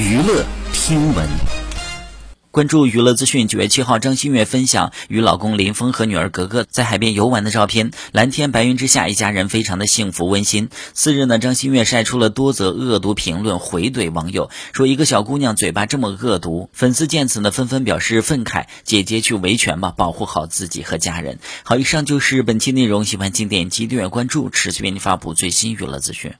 娱乐听闻。关注娱乐资讯九月七号张馨月分享与老公林峰和女儿格格在海边游玩的照片。蓝天白云之下一家人非常的幸福温馨。次日呢张馨月晒出了多则恶毒评论回怼网友说一个小姑娘嘴巴这么恶毒粉丝见此呢纷纷表示愤慨姐姐去维权吧保护好自己和家人。好以上就是本期内容喜欢请点击订阅关注持续为您发布最新娱乐资讯。